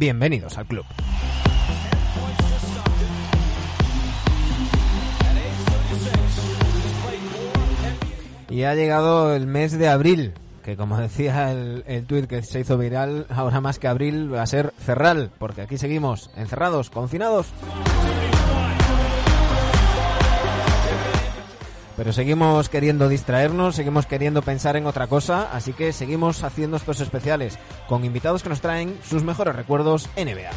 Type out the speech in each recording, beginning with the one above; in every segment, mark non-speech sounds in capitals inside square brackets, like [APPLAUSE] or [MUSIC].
Bienvenidos al club. Y ha llegado el mes de abril, que como decía el, el tuit que se hizo viral, ahora más que abril va a ser cerral, porque aquí seguimos encerrados, confinados. Pero seguimos queriendo distraernos, seguimos queriendo pensar en otra cosa, así que seguimos haciendo estos especiales con invitados que nos traen sus mejores recuerdos NBA.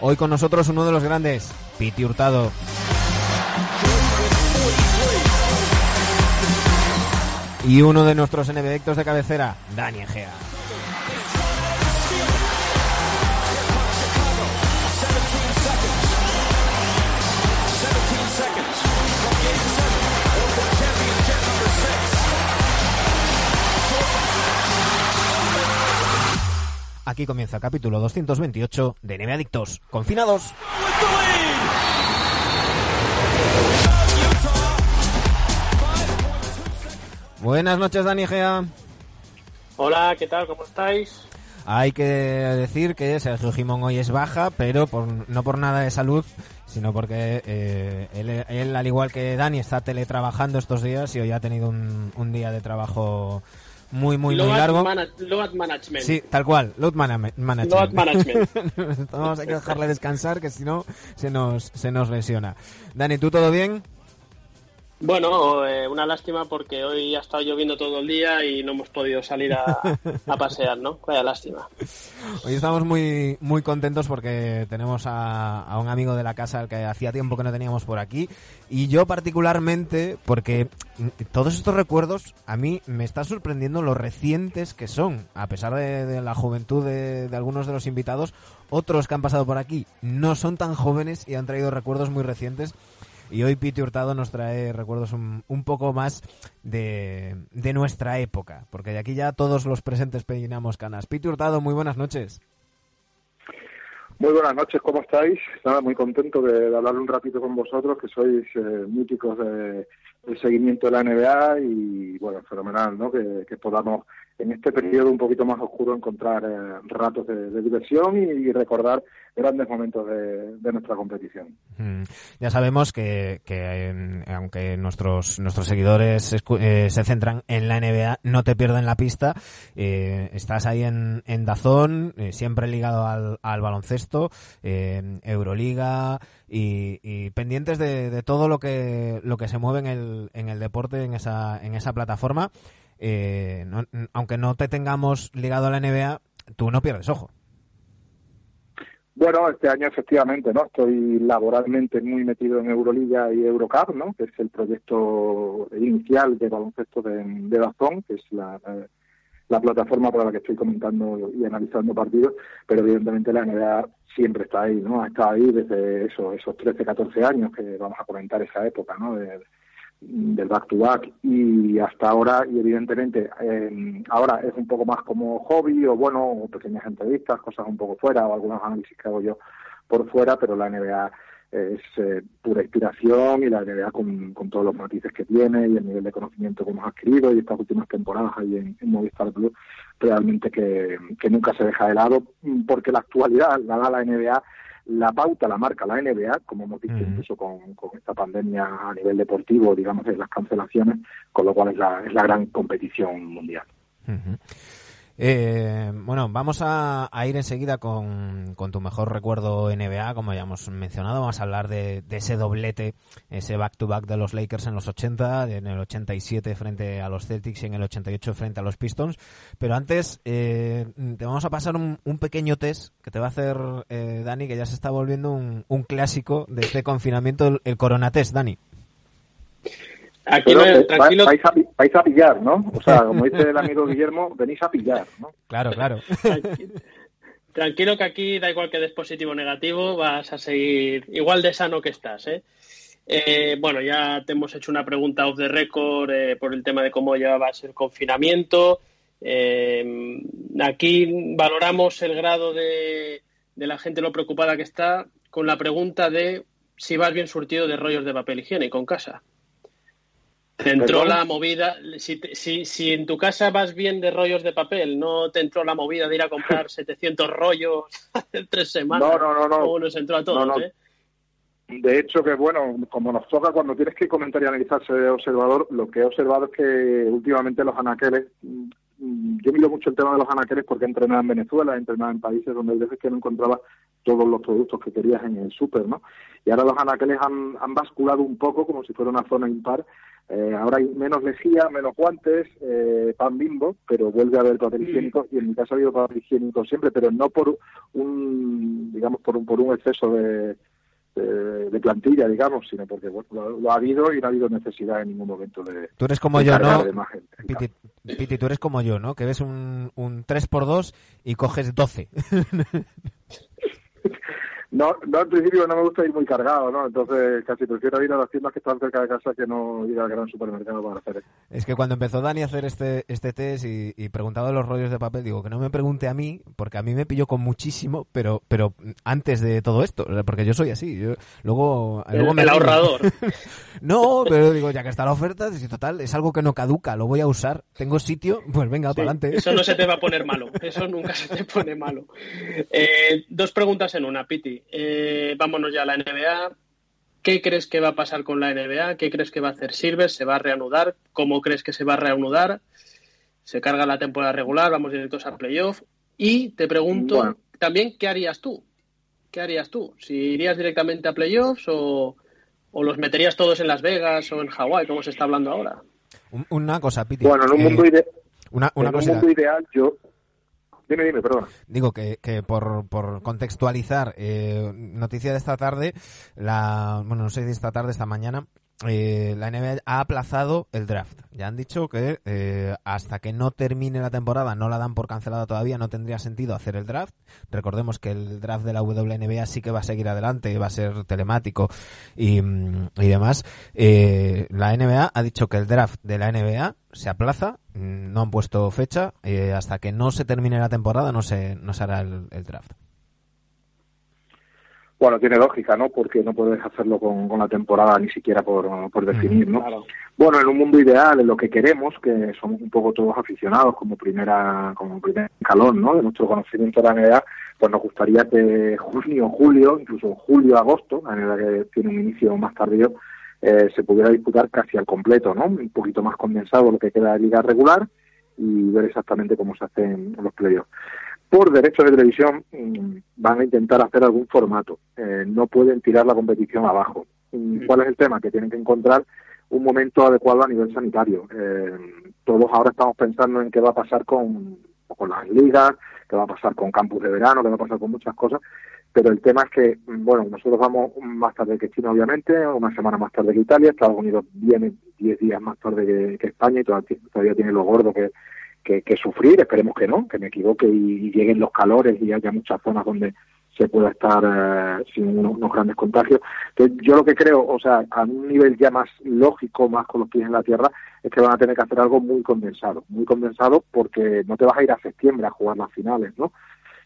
Hoy con nosotros uno de los grandes, Piti Hurtado. Y uno de nuestros NBDectos de cabecera, Dani Egea. Aquí comienza el capítulo 228 de NBA Adictos. Confinados. Buenas noches, Dani Gea. Hola, ¿qué tal? ¿Cómo estáis? Hay que decir que Sergio Jimón hoy es baja, pero por, no por nada de salud, sino porque eh, él, él, al igual que Dani, está teletrabajando estos días y hoy ha tenido un, un día de trabajo muy, muy, load muy largo. Load management. Sí, tal cual, load mana management. Load management. [LAUGHS] Vamos a que dejarle descansar, que si no se nos, se nos lesiona. Dani, ¿tú todo bien? Bueno, eh, una lástima porque hoy ha estado lloviendo todo el día y no hemos podido salir a, pasear, ¿no? Vaya lástima. Hoy estamos muy muy contentos porque tenemos a, un amigo de la casa al que hacía tiempo que no teníamos por aquí y yo particularmente porque todos estos recuerdos a mí me está sorprendiendo lo recientes que son, a pesar de, la juventud de algunos de los invitados, otros que han pasado por aquí no son tan jóvenes y han traído recuerdos muy recientes. Y hoy Piti Hurtado nos trae recuerdos un, un poco más de, de, nuestra época, porque de aquí ya todos los presentes peinamos canas. Piti Hurtado, muy buenas noches. Muy buenas noches, ¿cómo estáis? Nada, muy contento de, hablar un ratito con vosotros, que sois eh, míticos de, del seguimiento de la NBA y, bueno, fenomenal, ¿no? Que podamos en este periodo un poquito más oscuro encontrar eh, ratos de, diversión y, recordar grandes momentos de, nuestra competición. Mm. Ya sabemos que, que aunque nuestros nuestros seguidores eh, se centran en la NBA, no te pierden la pista. Eh, estás ahí en, en Dazón, eh, siempre ligado al, al baloncesto, Euroliga y, y pendientes de, de, todo lo que lo que se mueve en el, en el deporte en esa en esa plataforma. Eh, no, aunque no te tengamos ligado a la NBA, tú no pierdes ojo. Bueno, este año efectivamente, ¿no? Estoy laboralmente muy metido en Euroliga y Eurocup, ¿no? Que es el proyecto inicial de baloncesto de, de que es la, la plataforma para la que estoy comentando y analizando partidos, pero evidentemente la NBA siempre está ahí, ¿no? Ha estado ahí desde eso, esos 13, 14 años que vamos a comentar esa época, ¿no? De, del back to back y hasta ahora y evidentemente eh, ahora es un poco más como hobby o bueno o pequeñas entrevistas cosas un poco fuera o algunos análisis que hago yo por fuera pero la NBA es eh, pura inspiración y la NBA con, con, todos los matices que tiene y el nivel de conocimiento que hemos adquirido y estas últimas temporadas ahí en, Movistar Plus realmente que, que nunca se deja de lado porque la actualidad la da la NBA la pauta la marca la NBA, como hemos uh -huh. incluso con, con, esta pandemia a nivel deportivo, digamos, de las cancelaciones, con lo cual es la, es la gran competición mundial. Uh -huh. Eh, bueno, vamos a, ir enseguida con, con, tu mejor recuerdo NBA, como ya hemos mencionado. Vamos a hablar de, ese doblete, ese back-to-back -back de los Lakers en los 80, en el 87 frente a los Celtics y en el 88 frente a los Pistons. Pero antes, eh, te vamos a pasar un, pequeño test que te va a hacer eh, Dani, que ya se está volviendo un, clásico de este confinamiento, el, el Corona Test, Dani. Aquí no, tranquilo. Vais a, vais a, pillar, ¿no? O sea, [LAUGHS] como dice el amigo Guillermo, venís a pillar, ¿no? Claro, claro. [LAUGHS] Tranquilo que aquí da igual que des positivo o negativo, vas a seguir igual de sano que estás, ¿eh? Eh, bueno, ya te hemos hecho una pregunta off the record eh, por el tema de cómo llevabas el confinamiento. Eh, aquí valoramos el grado de, la gente lo preocupada que está con la pregunta de si vas bien surtido de rollos de papel higiénico en casa. Te entró la movida, si, si, si, en tu casa vas bien de rollos de papel, no te entró la movida de ir a comprar [LAUGHS] 700 rollos [LAUGHS] en tres semanas. No, no, no. no. Como nos entró a todos, ¿eh? De hecho, que bueno, como nos toca cuando tienes que comentar y analizarse de observador, lo que he observado es que últimamente los anaqueles, mm, yo miro mucho el tema de los anaqueles porque he entrenado en Venezuela, he entrenado en países donde hay veces que no encontraba todos los productos que querías en el súper, ¿no? Y ahora los anaqueles han, han basculado un poco como si fuera una zona impar. Eh, ahora hay menos lejía, menos guantes, eh, pan bimbo, pero vuelve a haber papel higiénico y en mi caso ha habido papel higiénico siempre, pero no por un, digamos, por un, por un exceso de de, plantilla, digamos, sino porque lo, ha habido y no ha habido necesidad en ningún momento de. Tú eres como yo, ¿no? Piti, tú eres como yo, ¿no? Que ves un, un 3x2 y coges 12. [LAUGHS] No, no, al principio no me gusta ir muy cargado, ¿no? Entonces casi prefiero ir a las tiendas que están cerca de casa que no ir al gran supermercado para hacer eso. Es que cuando empezó Dani a hacer este, este test y, y preguntaba los rollos de papel, digo que no me pregunte a mí, porque a mí me pilló con muchísimo, pero pero antes de todo esto, porque yo soy así. Yo, luego, luego me el ahorrador. [LAUGHS] no, pero digo, ya que está la oferta, total, es algo que no caduca, lo voy a usar, tengo sitio, pues venga, para adelante. Eso no se te va a poner [LAUGHS] malo, eso nunca se te pone malo. Eh, dos preguntas en una, Piti. Eh, vámonos ya a la NBA. ¿Qué crees que va a pasar con la NBA? ¿Qué crees que va a hacer Silver? ¿Se va a reanudar? ¿Cómo crees que se va a reanudar? ¿Se carga la temporada regular? ¿Vamos directos a playoff? Y te pregunto también, ¿qué harías tú? ¿Qué harías tú? ¿Si irías directamente a playoffs o, los meterías todos en Las Vegas o en Hawái, como se está hablando ahora? Una cosa, Piti. Bueno, en un mundo, una, un mundo ideal, yo, Dime, dime, perdona. Digo que, que por, por contextualizar, eh, noticia de esta tarde, la, bueno, no sé si esta tarde, esta mañana, eh, la NBA ha aplazado el draft. Ya han dicho que eh, hasta que no termine la temporada, no la dan por cancelada todavía, no tendría sentido hacer el draft. Recordemos que el draft de la WNBA sí que va a seguir adelante, va a ser telemático y, demás. Eh, la NBA ha dicho que el draft de la NBA se aplaza, no han puesto fecha, hasta que no se termine la temporada no se, no se hará el draft. Bueno, tiene lógica, ¿no? Porque no puedes hacerlo con, la temporada ni siquiera por, por definir, ¿no? Bueno, en un mundo ideal, en lo que queremos, que somos un poco todos aficionados como primera como primer escalón, ¿no? De nuestro conocimiento de la NBA, pues nos gustaría que junio, julio, incluso julio, agosto, la NBA que tiene un inicio más tardío, eh, se pudiera disputar casi al completo, ¿no? Un poquito más condensado lo que queda de liga regular y ver exactamente cómo se hacen los playoffs por derechos de televisión mm, van a intentar hacer algún formato. Eh, no pueden tirar la competición abajo. Mm, ¿Cuál es el tema? Que tienen que encontrar un momento adecuado a nivel sanitario. Eh, todos ahora estamos pensando en qué va a pasar con, con las ligas, qué va a pasar con campus de verano, qué va a pasar con muchas cosas. Pero el tema es que, mm, bueno, nosotros vamos más tarde que China, obviamente, una semana más tarde que Italia, Estados Unidos viene 10 días más tarde que, España y todavía, todavía tiene lo gordo que, que, sufrir, esperemos que no, que me equivoque y, lleguen los calores y haya muchas zonas donde se pueda estar eh, sin unos, grandes contagios. Entonces, yo lo que creo, o sea, a un nivel ya más lógico, más con los pies en la tierra, es que van a tener que hacer algo muy condensado, muy condensado porque no te vas a ir a septiembre a jugar las finales, ¿no?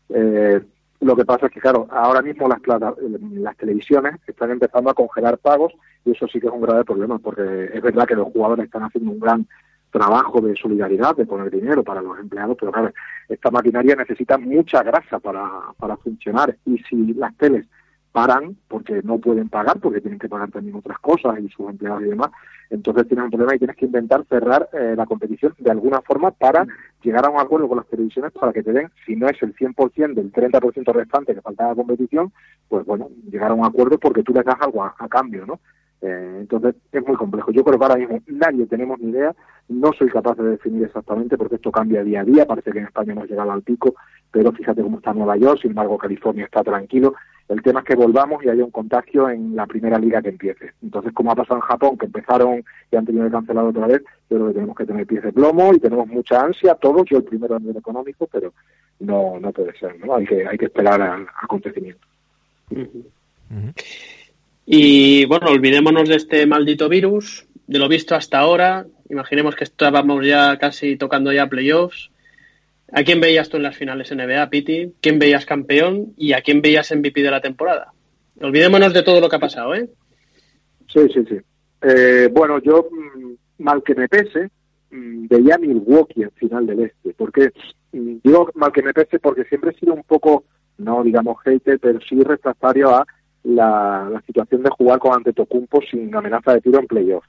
Eh, lo que pasa es que, claro, ahora mismo las, las televisiones están empezando a congelar pagos y eso sí que es un grave problema porque es verdad que los jugadores están haciendo un gran trabajo de solidaridad, de poner dinero para los empleados, pero claro, esta maquinaria necesita mucha grasa para, para funcionar y si las teles paran porque no pueden pagar, porque tienen que pagar también otras cosas y sus empleados y demás, entonces tienes un problema y tienes que intentar cerrar eh, la competición de alguna forma para llegar a un acuerdo con las televisiones para que te den, si no es el 100% del 30% restante que falta de competición, pues bueno, llegar a un acuerdo porque tú le das algo a cambio, ¿no? Eh, entonces es muy complejo. Yo creo que ahora mismo nadie tenemos ni idea, no soy capaz de definir exactamente porque esto cambia día a día, parece que en España hemos llegado al pico, pero fíjate cómo está Nueva York, sin embargo California está tranquilo El tema es que volvamos y haya un contagio en la primera liga que empiece. Entonces, como ha pasado en Japón, que empezaron y han tenido que cancelar otra vez, yo creo que tenemos que tener pies de plomo y tenemos mucha ansia, todos, yo el primero a nivel económico, pero no no puede ser, ¿no? Hay que, hay que esperar al acontecimiento. Y bueno, olvidémonos de este maldito virus, de lo visto hasta ahora. Imaginemos que estábamos ya casi tocando ya playoffs. ¿A quién veías tú en las finales NBA, Piti? ¿Quién veías campeón? ¿Y a quién veías MVP de la temporada? Olvidémonos de todo lo que ha pasado, ¿eh? Sí, sí, sí. Eh, bueno, yo, mm, mal que me pese, mm, veía Milwaukee al final del este. Porque, mm, digo mal que me pese porque siempre he sido un poco, no digamos hater, pero sí refractario a la, la situación de jugar con Antetokounmpo sin amenaza de tiro en playoffs.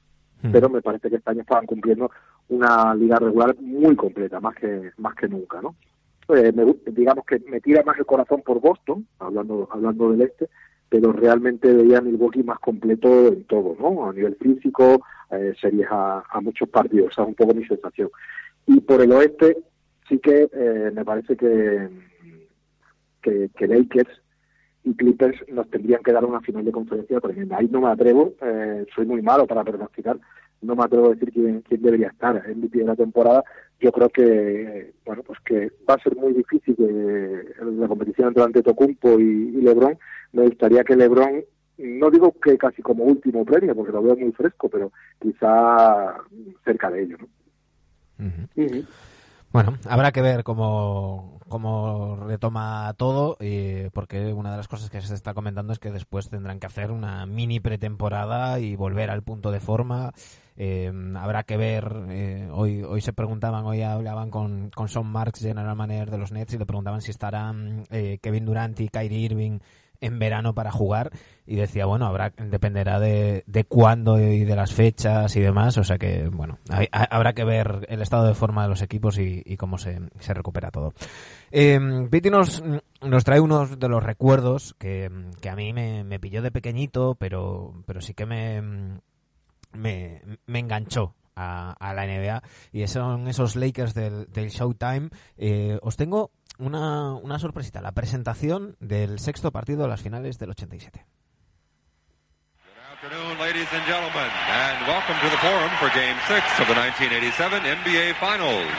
Pero me parece que este año estaban cumpliendo una liga regular muy completa, más que más que nunca, ¿no? Eh, me, digamos que me tira más el corazón por Boston, hablando hablando del este, pero realmente veía a Milwaukee más completo en todo, ¿no? A nivel físico, eh, series a, a, muchos partidos, esa es un poco mi sensación. Y por el oeste, sí que eh, me parece que, que, que Lakers y Clippers nos tendrían que dar una final de conferencia tremenda. Ahí no me atrevo, eh, soy muy malo para pronosticar, no me atrevo a decir quién, quién debería estar en MVP de la temporada. Yo creo que bueno pues que va a ser muy difícil que la competición entre Antetokounmpo y, y LeBron. Me gustaría que LeBron no digo que casi como último premio, porque lo veo muy fresco, pero quizá cerca de ello. ¿no? Uh -huh. Uh -huh. Bueno, habrá que ver cómo, cómo retoma todo, eh, porque una de las cosas que se está comentando es que después tendrán que hacer una mini pretemporada y volver al punto de forma. Eh, habrá que ver, eh, hoy hoy se preguntaban, hoy hablaban con, con Sean Marks, general manager de los Nets, y le preguntaban si estarán eh, Kevin Durant y Kyrie Irving en verano para jugar y decía, bueno, habrá dependerá de, de cuándo y de las fechas y demás, o sea que, bueno, habrá que ver el estado de forma de los equipos y, cómo se, se, recupera todo. Eh, Piti nos, nos trae unos de los recuerdos que, que a mí me, me, pilló de pequeñito, pero, pero sí que me, me, me enganchó a, a, la NBA y son esos Lakers del, del Showtime. Eh, os tengo una, una sorpresita, la presentación del sexto partido de las finales del 87. Good afternoon, ladies and gentlemen, and welcome to the forum for Game 6 of the 1987 NBA Finals.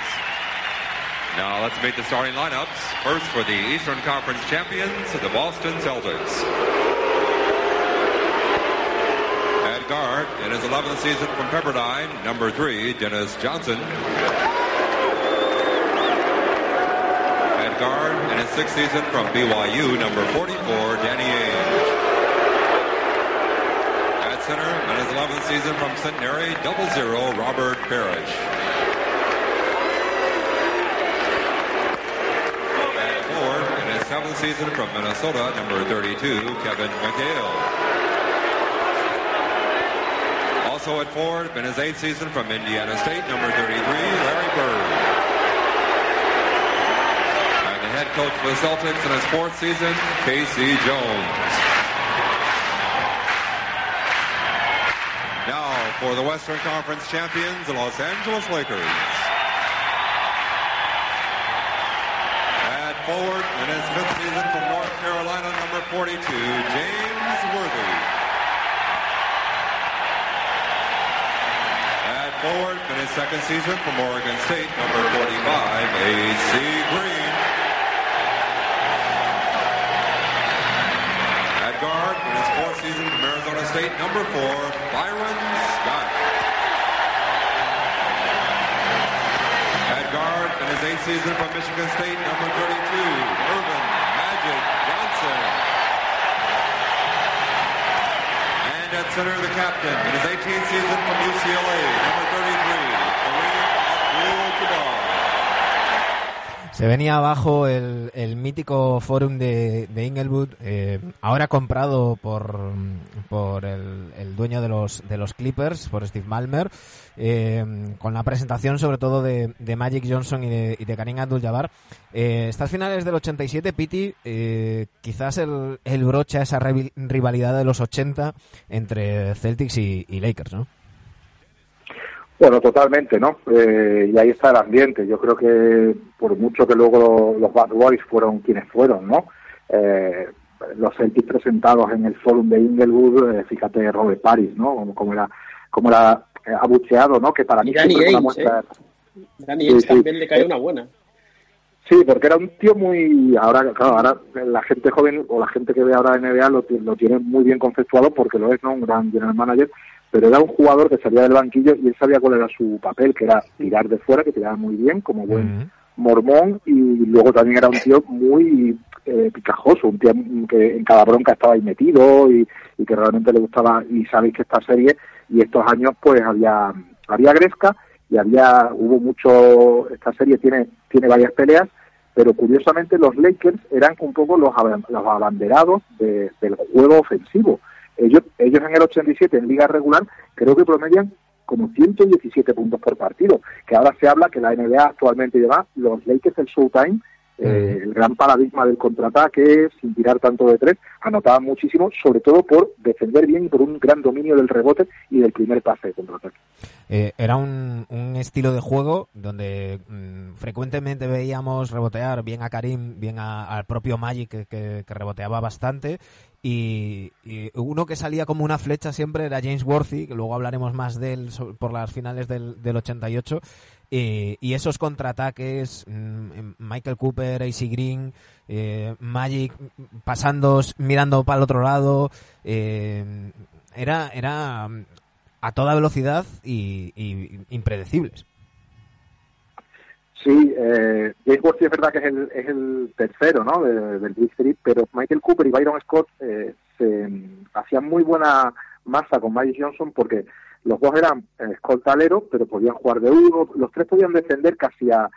Now let's meet the starting lineups. First for the Eastern Conference champions, the Boston Celtics. At guard, in his 11th season from Pepperdine, number 3, Dennis Johnson. Guard in his sixth season from BYU, number 44, Danny Ainge. At center in his 11th season from Centenary, double zero, Robert Parrish. At forward in his seventh season from Minnesota, number 32, Kevin McHale. Also at forward in his eighth season from Indiana State, number 33, Larry Bird coach for the Celtics in his fourth season, Casey Jones. Now for the Western Conference champions, the Los Angeles Lakers. At forward in his fifth season from North Carolina, number 42, James Worthy. Forward in his second season from Oregon State, number 45, A.C. Green. Season from Arizona State, number four, Byron Scott. At guard in his eighth season from Michigan State, number 32, Irvin Magic Johnson. And at center, the captain in his 18th season from UCLA, number 33, Kareem Abdul-Jabbar. Se venía abajo el, el mítico forum de, de Inglewood, eh, ahora comprado por, por el, el, dueño de los, de los Clippers, por Steve Malmer, eh, con la presentación sobre todo de, de Magic Johnson y de, y de Karim Abdul-Jabbar. Eh, estas finales del 87, Piti, eh, quizás el, el broche a esa rivalidad de los 80 entre Celtics y, y Lakers, ¿no? Bueno, totalmente, ¿no? Eh, y ahí está el ambiente. Yo creo que por mucho que luego los Bad Boys fueron quienes fueron, ¿no? Eh, los Celtics presentados en el Forum de Inglewood, eh, fíjate Robert Paris, ¿no? Como, era, como era eh, abucheado, ¿no? Que para mí Danny Ainge, una muestra... ¿eh? Danny Ainge también le cae una buena. Sí, porque era un tío muy... Ahora, claro, ahora la gente joven o la gente que ve ahora NBA lo, lo tiene muy bien conceptuado porque lo es, ¿no? Un gran general manager, pero era un jugador que salía del banquillo y él sabía cuál era su papel, que era tirar de fuera, que tiraba muy bien, como buen mormón, y luego también era un tío muy eh, picajoso, un tío que en cada bronca estaba ahí metido y, y, que realmente le gustaba, y sabéis que esta serie y estos años pues había, había Gresca y había, hubo mucho, esta serie tiene, tiene varias peleas, pero curiosamente los Lakers eran un poco los, los abanderados del juego ofensivo. Ellos, ellos en el 87 en liga regular creo que promedian como 117 puntos por partido, que ahora se habla que la NBA actualmente lleva los Lakers el Showtime eh, el gran paradigma del contraataque, sin tirar tanto de tres, anotaba muchísimo, sobre todo por defender bien y por un gran dominio del rebote y del primer pase de contraataque. Eh, era un, estilo de juego donde mm, frecuentemente veíamos rebotear bien a Karim, bien al propio Magic, que, reboteaba bastante, y, uno que salía como una flecha siempre era James Worthy, que luego hablaremos más de él por las finales del, del 88, y esos contraataques, mm, Michael Cooper, AC Green, eh, Magic pasando, mirando para el otro lado, eh, era, era mm, a toda velocidad y, impredecibles. Sí, eh, James es verdad que es el, es el tercero ¿no? del Big Street, pero Michael Cooper y Byron Scott eh, se, mm, hacían muy buena masa con Magic Johnson porque los dos eran escoltaleros, pero podían jugar de uno. Los tres podían defender casi a,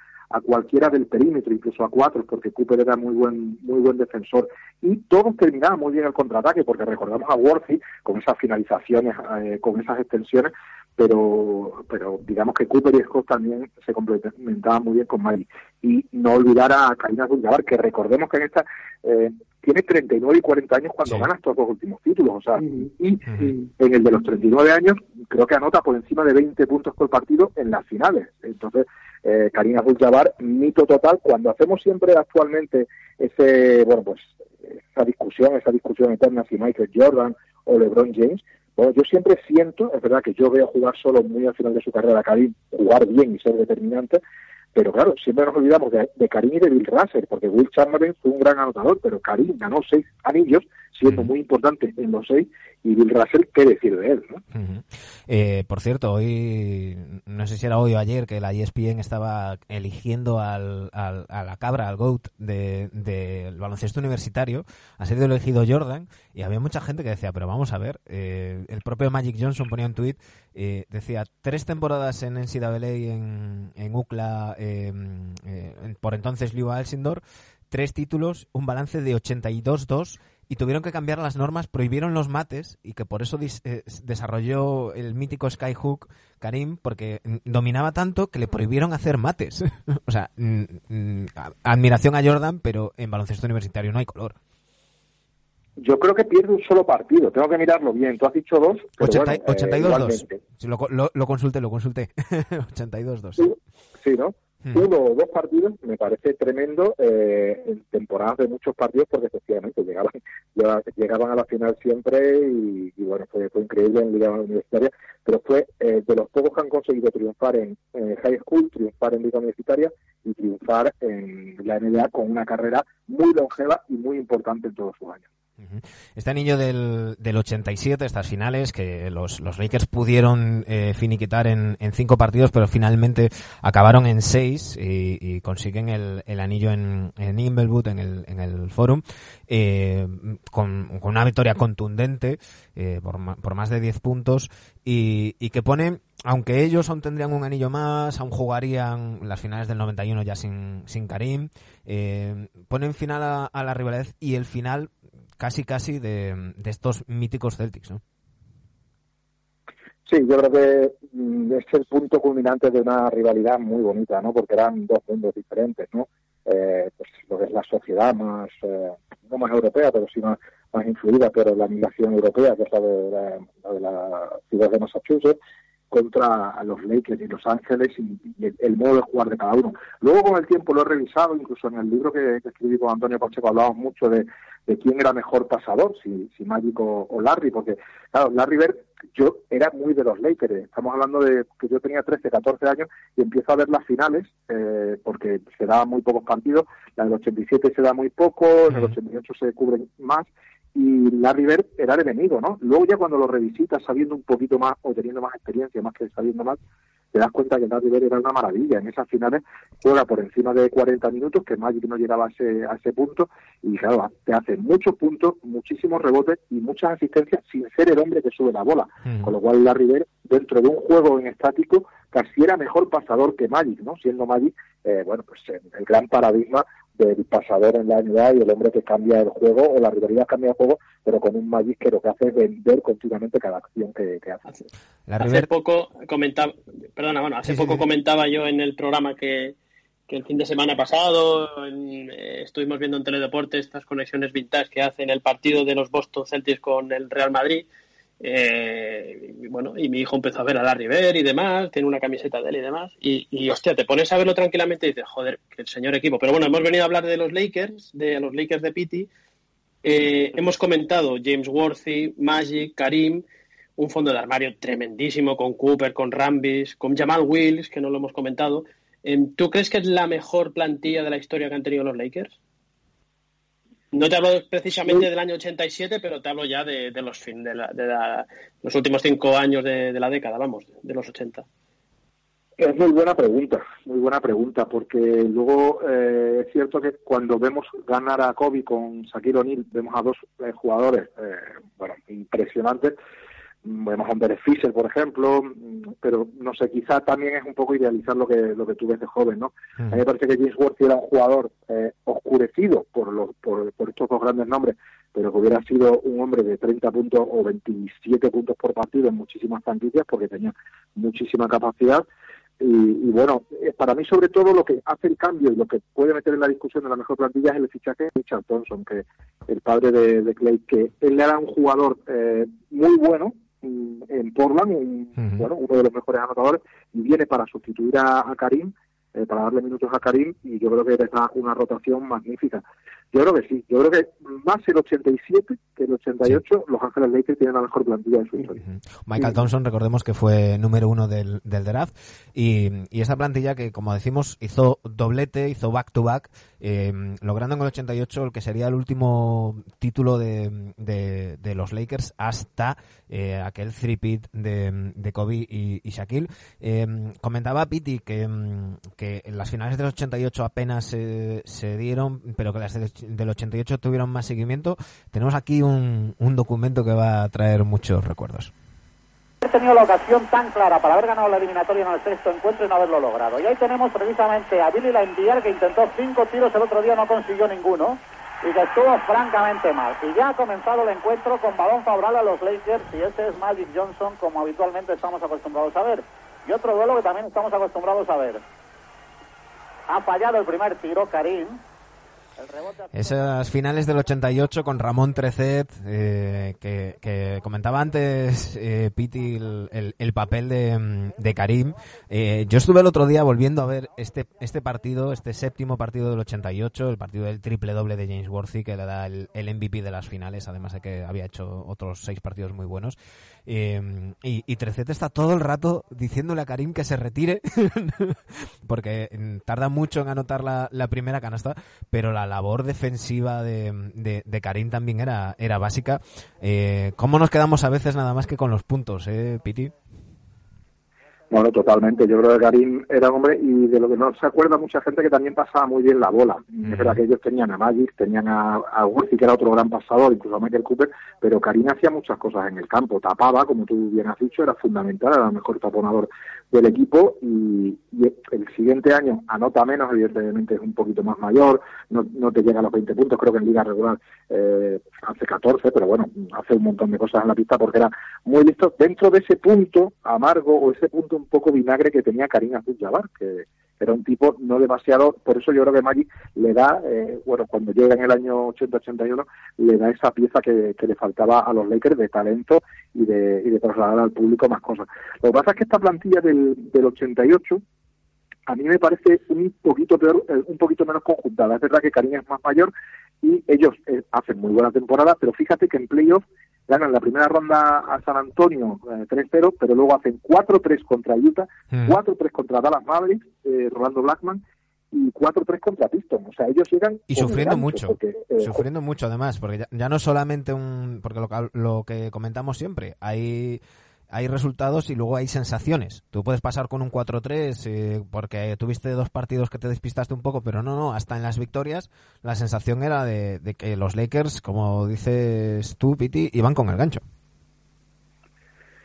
cualquiera del perímetro, incluso a cuatro, porque Cooper era muy buen, muy buen defensor. Y todos terminaban muy bien el contraataque, porque recordamos a Worthy con esas finalizaciones, eh, con esas extensiones, pero, pero digamos que Cooper y Scott también se complementaban muy bien con Mali. Y no olvidar a Karina Abdul-Jabbar, que recordemos que en esta eh, tiene 39 y 40 años cuando gana estos dos últimos títulos, o sea, y en el de los 39 años creo que anota por encima de 20 puntos por partido en las finales. Entonces, eh, Karina Abdul-Jabbar, mito total, cuando hacemos siempre actualmente ese, bueno, pues esa discusión, esa discusión eterna si Michael Jordan o LeBron James, bueno, yo siempre siento, es verdad que yo veo jugar solo muy al final de su carrera a Karim, jugar bien y ser determinante, pero claro, siempre nos olvidamos de, de Karim y de Bill Russell, porque Will Chamberlain fue un gran anotador, pero Karim ganó seis anillos, siendo muy importante en los seis, y Bill Russell, ¿qué decir de él? eh, por cierto, hoy, no sé si era hoy o ayer, que la ESPN estaba eligiendo al, al a la cabra, al GOAT del de, baloncesto universitario, ha sido elegido Jordan, y había mucha gente que decía, pero vamos a ver, eh, el propio Magic Johnson ponía un tuit, eh, decía, tres temporadas en NCAA en, en UCLA Em, eh, por entonces Liu Alcindor, tres títulos, un balance de 82-2 y tuvieron que cambiar las normas, prohibieron los mates y que por eso eh, desarrolló el mítico Skyhook Karim porque dominaba tanto que le prohibieron hacer mates. [LAUGHS] o sea, admiración a Jordan, pero en baloncesto universitario no hay color. Yo creo que pierde un solo partido, tengo que mirarlo bien. Tú has dicho dos. 82-2. Eh, lo, lo, consulté, lo consulté. [LAUGHS] 82-2. Sí, sí, ¿no? Hmm. uno o dos partidos me parece tremendo eh, en temporadas de muchos partidos porque efectivamente llegaban llegaban a la final siempre y, bueno fue, fue, increíble en liga universitaria pero fue eh, de los pocos que han conseguido triunfar en, high school triunfar en liga universitaria y triunfar en la NBA con una carrera muy longeva y muy importante en todos sus años este anillo del, del 87, estas finales, que los, los Lakers pudieron eh, finiquitar en, en, cinco partidos, pero finalmente acabaron en seis y, consiguen el, el, anillo en, en Imblewood, en el, en el Forum, eh, con, una victoria contundente eh, por, por, más de 10 puntos y, y que pone aunque ellos aún tendrían un anillo más, aún jugarían las finales del 91 ya sin, sin Karim, eh, ponen final a, la rivalidad y el final casi casi de, estos míticos Celtics, ¿no? Sí, yo creo que mm, es el punto culminante de una rivalidad muy bonita, ¿no? Porque eran dos mundos diferentes, ¿no? Eh, pues lo que es la sociedad más, eh, no más europea, pero sí más, influida por la migración europea, que es la de la, ciudad de Massachusetts, contra los Lakers y Los Ángeles y, el, modo de jugar de cada uno. Luego con el tiempo lo he revisado, incluso en el libro que, escribí con Antonio Pacheco hablábamos mucho de, quién era mejor pasador, si, si Magic o, Larry, porque claro, Larry Bird, yo era muy de los Lakers, estamos hablando de que yo tenía 13, 14 años y empiezo a ver las finales, eh, porque se daban muy pocos partidos, la del 87 se da muy poco, en el 88 se cubren más, y Larry Bird era el enemigo, ¿no? Luego ya cuando lo revisitas sabiendo un poquito más o teniendo más experiencia, más que sabiendo más, te das cuenta que Larry Bird era una maravilla. En esas finales juega por encima de 40 minutos, que Magic no llegaba a ese, a ese punto, y claro, te hace muchos puntos, muchísimos rebotes y muchas asistencias sin ser el hombre que sube la bola. Mm. Con lo cual Larry Bird, dentro de un juego en estático, casi era mejor pasador que Magic, ¿no? Siendo Magic, eh, bueno, pues el gran paradigma del pasador en la NBA y el hombre que cambia el juego, o la rivalidad cambia el juego, pero con un Magic que lo que hace es vender continuamente cada acción que, hace. hace poco comentaba, perdona, bueno, hace poco comentaba yo en el programa que, que el fin de semana pasado eh, estuvimos viendo en Teledeporte estas conexiones vintage que hacen el partido de los Boston Celtics con el Real Madrid eh, y bueno, y mi hijo empezó a ver a Larry Bird y demás, tiene una camiseta de él y demás, y, y, hostia, te pones a verlo tranquilamente y dices, joder, que el señor equipo. Pero bueno, hemos venido a hablar de los Lakers, de los Lakers de Pitti. Eh, hemos comentado James Worthy, Magic, Karim, un fondo de armario tremendísimo con Cooper, con Rambis, con Jamal Wills, que no lo hemos comentado. Em, ¿Tú crees que es la mejor plantilla de la historia que han tenido los Lakers? No te hablo precisamente del año 87, pero te hablo ya de, los, fin, de, los últimos cinco años de, la década, vamos, de los 80. Es muy buena pregunta, muy buena pregunta, porque luego eh, es cierto que cuando vemos ganar a Kobe con Shaquille O'Neal, vemos a dos eh, jugadores, eh, bueno, impresionantes, vemos a Andrés Fischer, por ejemplo, pero no sé, quizá también es un poco idealizar lo que lo que tú ves de joven, ¿no? A mí me parece que James Worthy era un jugador eh, oscurecido por, los, por, estos dos grandes nombres, pero que hubiera sido un hombre de 30 puntos o 27 puntos por partido en muchísimas franquicias porque tenía muchísima capacidad. Y, bueno, eh, para mí sobre todo lo que hace el cambio y lo que puede meter en la discusión de la mejor plantilla es el fichaje de Richard Thompson, que el padre de, Clay, que él era un jugador eh, muy bueno, en Portland, bueno, uno de los mejores anotadores, y viene para sustituir a, Karim, eh, para darle minutos a Karim, y yo creo que está una rotación magnífica. Yo creo que sí, yo creo que más el 87 que el 88, los Ángeles Lakers tienen la mejor plantilla de su historia. Michael Thompson, recordemos que fue número uno del, del draft, y, y esa plantilla que, como decimos, hizo doblete, hizo back-to-back, eh, logrando en el 88 el que sería el último título de, de, los Lakers hasta eh, aquel three-pit de, de, Kobe y, y Shaquille. Eh, comentaba Piti que, que las finales del 88 apenas se, se dieron, pero que las del 88 tuvieron más seguimiento. Tenemos aquí un, un documento que va a traer muchos recuerdos haber tenido la ocasión tan clara para haber ganado la eliminatoria en el sexto encuentro y no haberlo logrado. Y ahí tenemos precisamente a Billy Laimbier que intentó cinco tiros el otro día, no consiguió ninguno y que estuvo francamente mal. Y ya ha comenzado el encuentro con balón favorable a los Lakers y ese es Magic Johnson como habitualmente estamos acostumbrados a ver. Y otro duelo que también estamos acostumbrados a ver. Ha fallado el primer tiro Karim, esas finales del 88 con Ramón Trecet, eh, que, comentaba antes eh, Piti el, papel de, Karim. Eh, yo estuve el otro día volviendo a ver este, este partido, este séptimo partido del 88, el partido del triple doble de James Worthy, que le da el, MVP de las finales, además de que había hecho otros seis partidos muy buenos. Em, y, y Trecet está todo el rato diciéndole a Karim que se retire, [LAUGHS] porque mm, tarda mucho en anotar la, primera canasta, pero la labor defensiva de, de, Karim también era, era básica. Eh, ¿Cómo nos quedamos a veces nada más que con los puntos, eh, Piti? Bueno, totalmente. Yo creo que Karim era un hombre y de lo que no se acuerda mucha gente que también pasaba muy bien la bola. Es verdad que ellos tenían a Magic, tenían a, a que era otro gran pasador, incluso a Michael Cooper, pero Karim hacía muchas cosas en el campo. Tapaba, como tú bien has dicho, era fundamental, era el mejor taponador del equipo y, el siguiente año anota menos, evidentemente es un poquito más mayor, no, no te llega a los 20 puntos, creo que en liga regular eh, hace 14, pero bueno, hace un montón de cosas en la pista porque era muy listo. Dentro de ese punto amargo o ese punto un poco vinagre que tenía Karim Abdul-Jabbar, que era un tipo no demasiado, por eso yo creo que Magic le da, eh, bueno, cuando llega en el año 80-81, le da esa pieza que, le faltaba a los Lakers de talento y de, y de trasladar al público más cosas. Lo que pasa es que esta plantilla del, del 88 a mí me parece un poquito peor, eh, un poquito menos conjuntada. Es verdad que Karim es más mayor y ellos eh, hacen muy buena temporada, pero fíjate que en playoff ganan la primera ronda a San Antonio 3-0, eh, pero luego hacen 4-3 contra Utah, 4-3 hmm. contra Dallas Mavericks, Rolando Blackman, y 4-3 contra Pistons. O sea, ellos llegan... Y sufriendo mucho, sufriendo mucho además, porque ya, no solamente un... Porque lo, lo que comentamos siempre, hay hay resultados y luego hay sensaciones. Tú puedes pasar con un 4-3 eh, porque tuviste dos partidos que te despistaste un poco, pero no, no, hasta en las victorias la sensación era de, que los Lakers, como dices tú, Piti, iban con el gancho.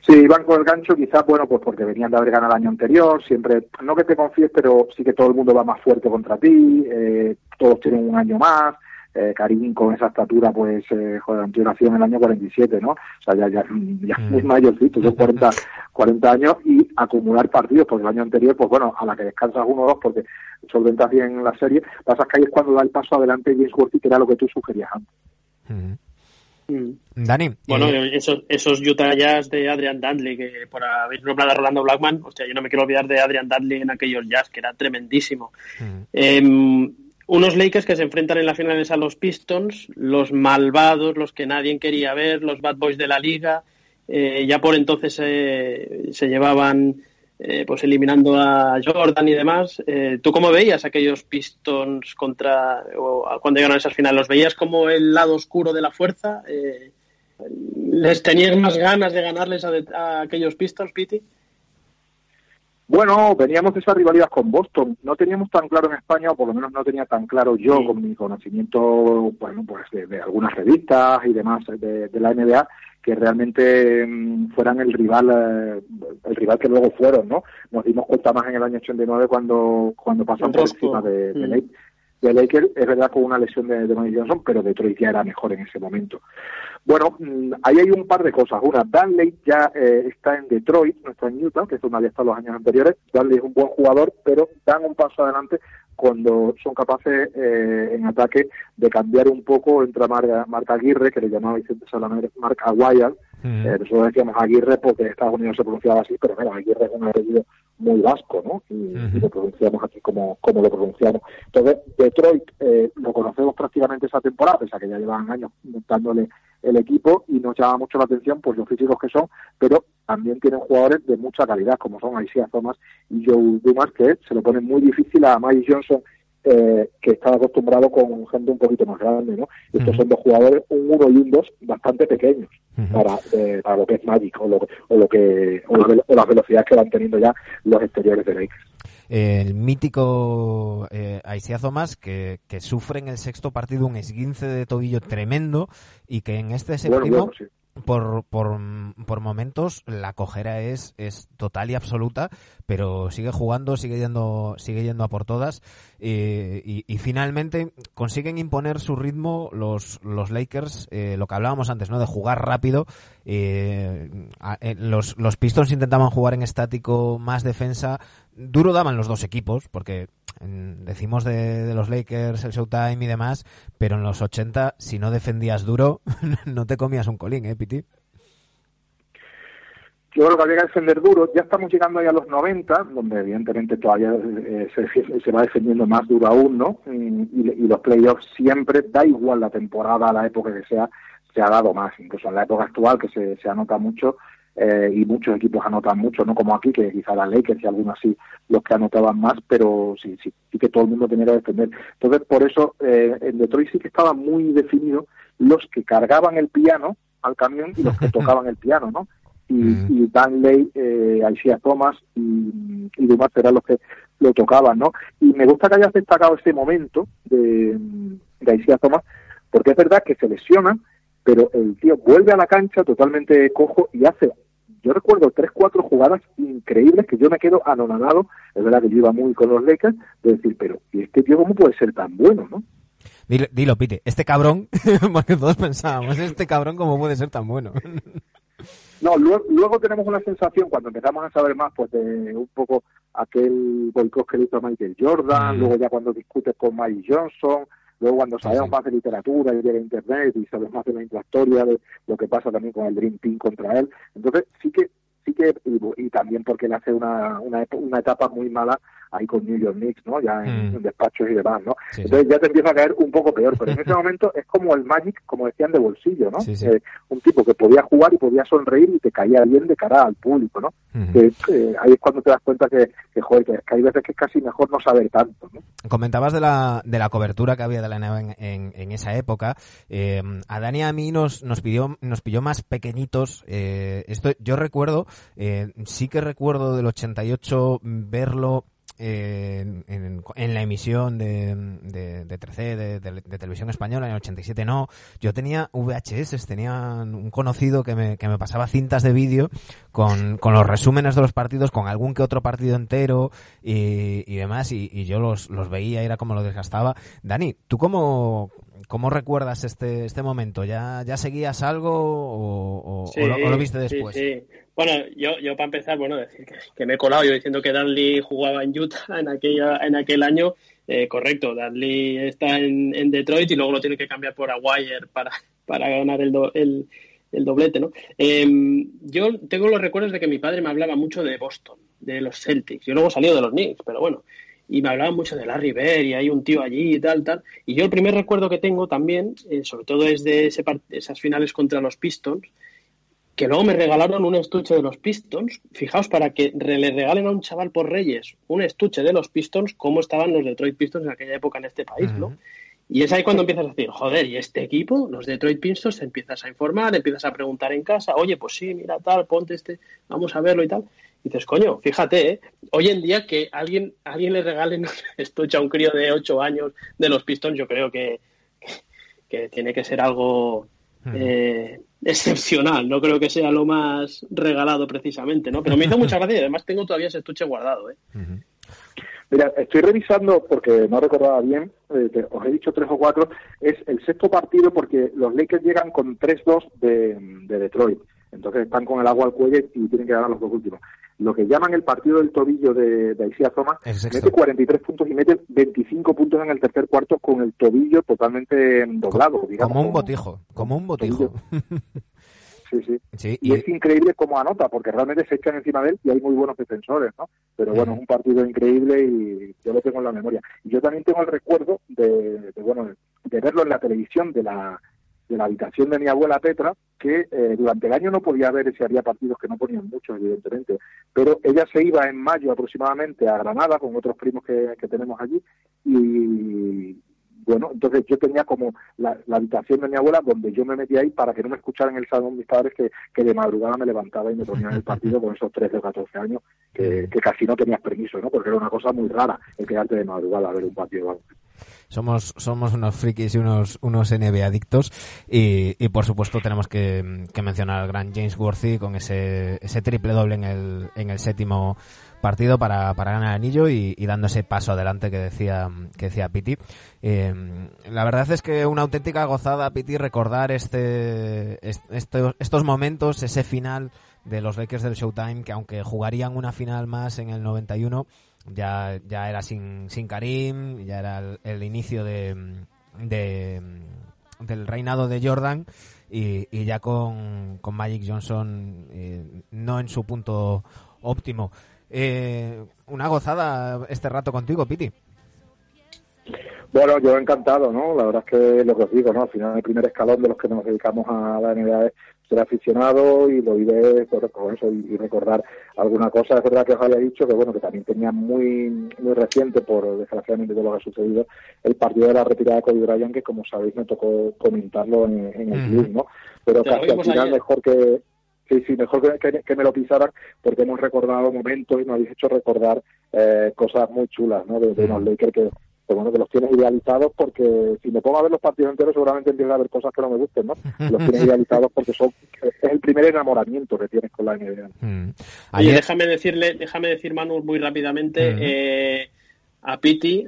Sí, iban con el gancho, quizás, bueno, pues porque venían de haber ganado el año anterior, siempre, no que te confíes, pero sí que todo el mundo va más fuerte contra ti, eh, todos tienen un año más, eh, Karim con esa estatura, pues, eh, joder, nació en el año 47, ¿no? O sea, ya, ya, ya mm. es mayorcito, son 40, 40 años y acumular partidos, porque el año anterior, pues bueno, a la que descansas uno o dos porque solventas bien la serie, pasa que ahí es cuando da el paso adelante James Worthy, que era lo que tú sugerías antes. Mm. Mm. Dani. Bueno, eh, esos, esos Utah Jazz de Adrian Dudley, que por haber nombrado a Rolando Blackman, hostia, yo no me quiero olvidar de Adrian Dudley en aquellos Jazz, que era tremendísimo. Eh, unos Lakers que se enfrentan en las finales a los Pistons, los malvados, los que nadie quería ver, los bad boys de la liga. Eh, ya por entonces eh, se llevaban eh, pues eliminando a Jordan y demás. ¿Tú cómo veías aquellos Pistons contra o cuando llegaron a esas finales? ¿Los veías como el lado oscuro de la fuerza? ¿Les tenías más ganas de ganarles a, a aquellos Pistons, Piti? Bueno, veníamos de esa rivalidad con Boston. No teníamos tan claro en España, o por lo menos no tenía tan claro yo, con mi conocimiento, bueno, pues de, algunas revistas y demás de, la NBA, que realmente mm, fueran el rival, eh, el rival que luego fueron, ¿no? Nos dimos cuenta más en el año 89 cuando cuando pasamos por encima de, de, mm de Lakers, es verdad con una lesión de, de Magic Johnson, pero Detroit ya era mejor en ese momento. Bueno, mm, ahí hay un par de cosas. Una, Danley ya eh, está en Detroit, no está en Utah, que es donde había estado los años anteriores. Danley es un buen jugador, pero dan un paso adelante cuando son capaces eh, en ataque de cambiar un poco entre Marca Aguirre, que le llamaba Vicente Salamer, Mark Aguayal, eh, nosotros decíamos Aguirre porque en Estados Unidos se pronunciaba así, pero bueno, Aguirre es un apellido muy vasco, ¿no? Y, lo pronunciamos aquí como, como lo pronunciamos. Entonces, Detroit eh, lo conocemos prácticamente esa temporada, pese a que ya llevan años montándole el equipo y nos llama mucho la atención pues los físicos que son, pero también tienen jugadores de mucha calidad, como son Isaiah Thomas y Joe Dumas, que se lo pone muy difícil a Mike Johnson eh, que estaba acostumbrado con gente un poquito más grande, ¿no? Estos son dos jugadores, un uno y un dos, bastante pequeños para, eh, para lo que es Magic o lo, o lo que o, las velocidades que van teniendo ya los exteriores de Lakers. El mítico eh, Isaiah Thomas que, que sufre en el sexto partido un esguince de tobillo tremendo y que en este séptimo por, por, por, momentos la cojera es, es total y absoluta, pero sigue jugando, sigue yendo, sigue yendo a por todas y, y, finalmente consiguen imponer su ritmo los, los Lakers, eh, lo que hablábamos antes, ¿no? De jugar rápido. Eh, eh, los, los Pistons intentaban jugar en estático, más defensa. Duro daban los dos equipos, porque decimos de, los Lakers, el Showtime y demás, pero en los 80, si no defendías duro, [LAUGHS] no te comías un colín, ¿eh, Piti? Yo creo que había que defender duro. Ya estamos llegando ahí a los 90, donde evidentemente todavía eh, se, va defendiendo más duro aún, ¿no? Y, los playoffs siempre, da igual la temporada, la época que sea, se ha dado más. Incluso en la época actual, que se, se anota mucho, eh, y muchos equipos anotan mucho, no como aquí, que quizá la Lakers y algunos sí los que anotaban más, pero sí, sí, sí que todo el mundo tenía que defender. Entonces, por eso eh, en Detroit sí que estaba muy definido los que cargaban el piano al camión y los que [LAUGHS] tocaban el piano, ¿no? Y, y Danley, eh, Isaiah Thomas y, y Dumas eran los que lo tocaban, ¿no? Y me gusta que hayas destacado este momento de, de Isaiah Thomas, porque es verdad que se lesiona, pero el tío vuelve a la cancha totalmente cojo y hace yo recuerdo tres, cuatro jugadas increíbles que yo me quedo anonadado, es verdad que yo iba muy con los Lakers, de decir, pero ¿y este tío cómo puede ser tan bueno, no? Dilo, dilo Pite, este cabrón, [LAUGHS] porque todos pensábamos, este cabrón cómo puede ser tan bueno. [LAUGHS] No, luego, tenemos una sensación, cuando empezamos a saber más, pues de un poco aquel boicot que le hizo Michael Jordan, mm. luego ya cuando discutes con Mike Johnson, luego cuando sabemos más de literatura y de internet y sabemos más de la historia, de lo que pasa también con el Dream Team contra él. Entonces sí que sí que y, también porque le hace una, una, una etapa muy mala ahí con New York Knicks, ¿no? Ya en, mm. despachos y demás, ¿no? Entonces ya te empieza a caer un poco peor, pero en [LAUGHS] ese momento es como el Magic, como decían, de bolsillo, ¿no? Eh, un tipo que podía jugar y podía sonreír y te caía bien de cara al público, ¿no? Eh, ahí es cuando te das cuenta que, que joder, que, hay veces que es casi mejor no saber tanto, ¿no? Comentabas de la, de la cobertura que había de la NBA en, en, esa época. Eh, a Dani a mí nos, nos pidió, nos pilló más pequeñitos. esto yo recuerdo, sí que recuerdo del 88 verlo en, en, la emisión de, de, de 13 de, de, televisión española en el 87 no. Yo tenía VHS tenía un conocido que me, que me pasaba cintas de vídeo con, con los resúmenes de los partidos con algún que otro partido entero y, y demás y, y, yo los, los veía era como lo desgastaba. Dani tú cómo ¿Cómo recuerdas este, este momento? ¿Ya, ya seguías algo o, lo, viste después? Sí, sí. Bueno, yo, yo para empezar, bueno, decir que, me he colado yo diciendo que Dudley jugaba en Utah en, aquella, en aquel año. Eh, correcto, Dudley está en, en, Detroit y luego lo tiene que cambiar por Aguirre para, para ganar el, el, el doblete, ¿no? Em, yo tengo los recuerdos de que mi padre me hablaba mucho de Boston, de los Celtics. Yo luego salí de los Knicks, pero bueno y me hablaban mucho de Larry Bird y hay un tío allí y tal, tal. Y yo el primer recuerdo que tengo también, eh, sobre todo es de ese esas finales contra los Pistons, que luego me regalaron un estuche de los Pistons. Fijaos, para que le regalen a un chaval por Reyes un estuche de los Pistons, cómo estaban los Detroit Pistons en aquella época en este país, ¿no? Y es ahí cuando empiezas a decir, joder, ¿y este equipo? Los Detroit Pistons, te empiezas a informar, empiezas a preguntar en casa, oye, pues sí, mira tal, ponte este, vamos a verlo y tal dices, coño, fíjate, ¿eh? hoy en día que alguien, alguien le regale [LAUGHS] un estuche a un crío de 8 años de los Pistons, yo creo que, que, tiene que ser algo eh, excepcional. No creo que sea lo más regalado precisamente, ¿no? Pero me hizo mucha gracia y además tengo todavía ese estuche guardado, ¿eh? Mira, estoy revisando, porque no recordaba bien, eh, os he dicho tres o cuatro, es el sexto partido porque los Lakers llegan con 3-2 de, de Detroit. Entonces están con el agua al cuello y tienen que ganar los dos últimos lo que llaman el partido del tobillo de, de Isaiah Thomas, mete 43 puntos y mete 25 puntos en el tercer cuarto con el tobillo totalmente doblado. como un botijo, como un botijo. [LAUGHS] Sí, sí, Y, es increíble cómo anota, porque realmente se echan encima de él y hay muy buenos defensores, ¿no? Pero bueno, es un partido increíble y yo lo tengo en la memoria. Y yo también tengo el recuerdo de bueno, de verlo en la televisión de la de la habitación de mi abuela Petra, que eh, durante el año no podía ver si había partidos que no ponían muchos, evidentemente, pero ella se iba en mayo aproximadamente a Granada con otros primos que, tenemos allí y bueno, entonces yo tenía como la, habitación de mi abuela donde yo me metía ahí para que no me escucharan en el salón mis padres que, que de madrugada me levantaba y me ponían el partido con esos 13 o 14 años que, que casi no tenías permiso, ¿no? Porque era una cosa muy rara el quedarte de madrugada a ver un partido somos, somos unos frikis y unos, unos NBA adictos y, y por supuesto tenemos que, que, mencionar al gran James Worthy con ese, ese triple doble en el, en el séptimo partido para, para ganar el anillo y, y, dando ese paso adelante que decía que decía Piti. Eh, la verdad es que una auténtica gozada, Piti, recordar este, este, estos momentos, ese final de los Lakers del Showtime, que aunque jugarían una final más en el 91, ya, ya era sin, sin Karim, ya era el, inicio de, de, del reinado de Jordan y, ya con, con, Magic Johnson eh, no en su punto óptimo. Eh, una gozada este rato contigo, Piti. Bueno, yo encantado, ¿no? La verdad es que lo que os digo, ¿no? Al final el primer escalón de los que nos dedicamos a la NBA es ser aficionado y lo iré con eso y, recordar alguna cosa. Es verdad que os había dicho que bueno que también tenía muy muy reciente por desgraciadamente todo lo que ha sucedido el partido de la retirada de Kobe Bryant que como sabéis me tocó comentarlo en, el club, ¿no? Pero casi al final mejor que Sí, sí, mejor que, me lo pisaran porque hemos recordado momentos y nos habéis hecho recordar eh, cosas muy chulas, ¿no? De, unos Lakers que, bueno, que los tienes idealizados porque si me pongo a ver los partidos enteros seguramente empieza a haber cosas que no me gusten, ¿no? [LAUGHS] Los tienes idealizados porque son es el primer enamoramiento que tienes con la NBA. Mm. déjame decirle, déjame decir Manu muy rápidamente mm. eh, a Piti,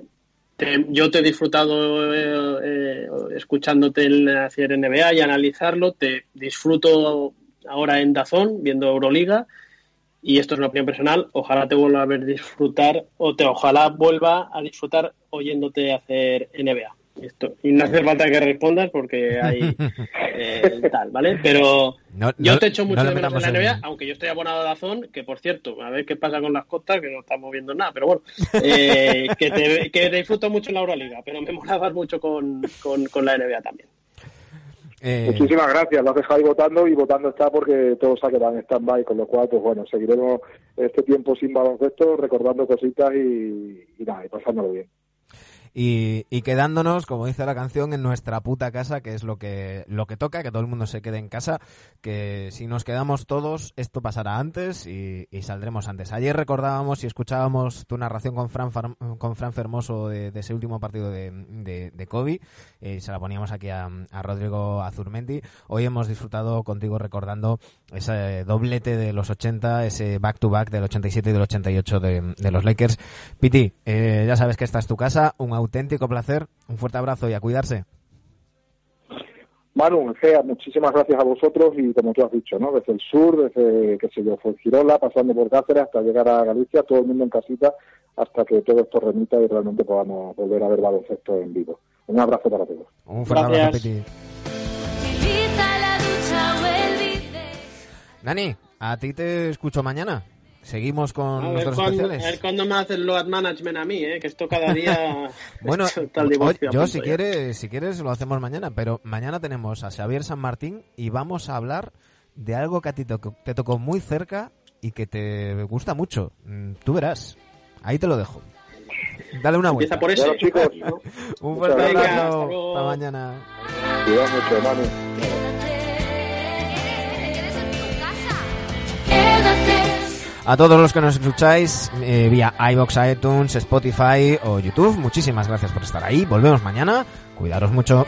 yo te he disfrutado eh, eh, escuchándote hacer NBA y analizarlo, te disfruto ahora en Dazón, viendo Euroliga, y esto es una opinión personal, ojalá te vuelva a ver disfrutar, o te ojalá vuelva a disfrutar oyéndote hacer NBA. Esto. Y no hace falta que respondas porque hay [LAUGHS] eh, tal, ¿vale? Pero yo te echo mucho de menos en la NBA, aunque yo estoy abonado a Dazón, que por cierto, a ver qué pasa con las costas, que no estamos viendo nada, pero bueno, eh, que, te, que disfruto mucho en la Euroliga, pero me molabas mucho con, con, la NBA también. Eh... Muchísimas gracias, lo has dejado ahí votando y votando está porque todos se quedado en stand-by, con lo cual, pues bueno, seguiremos este tiempo sin baloncesto, recordando cositas y nada, y pasándolo bien y, quedándonos, como dice la canción, en nuestra puta casa, que es lo que, lo que toca, que todo el mundo se quede en casa, que si nos quedamos todos, esto pasará antes y, saldremos antes. Ayer recordábamos y escuchábamos tu narración con Fran, con Fran Fermoso de, ese último partido de, de, de Kobe, y se la poníamos aquí a, Rodrigo Azurmendi. Hoy hemos disfrutado contigo recordando ese doblete de los 80, ese back-to-back del 87 y del 88 de, de los Lakers. Piti, eh, ya sabes que esta es tu casa, un auténtico placer. Un fuerte abrazo y a cuidarse. Manu, Gea, muchísimas gracias a vosotros y como tú has dicho, ¿no? Desde el sur, desde, que se yo, fue Girola, pasando por Cáceres hasta llegar a Galicia, todo el mundo en casita, hasta que todo esto remita y realmente podamos volver a ver baloncesto en vivo. Un abrazo para todos. Un fuerte abrazo, Piti. Dani, a ti te escucho mañana. Seguimos con a nuestros especiales. A ver cuándo me hacen load management a mí, ¿eh? que esto cada día. [LAUGHS] bueno, [LAUGHS] yo si quieres, si quieres lo hacemos mañana, pero mañana tenemos a Xavier San Martín y vamos a hablar de algo que a ti te tocó muy cerca y que te gusta mucho. Mm, tú verás. Ahí te lo dejo. Dale una vuelta. Empieza por eso, chicos. [LAUGHS] Un fuerte abrazo. Hasta mañana. Cuidado mucho, Manu. A todos los que nos escucháis eh, vía iBox, iTunes, Spotify o YouTube, muchísimas gracias por estar ahí. Volvemos mañana. Cuidaros mucho.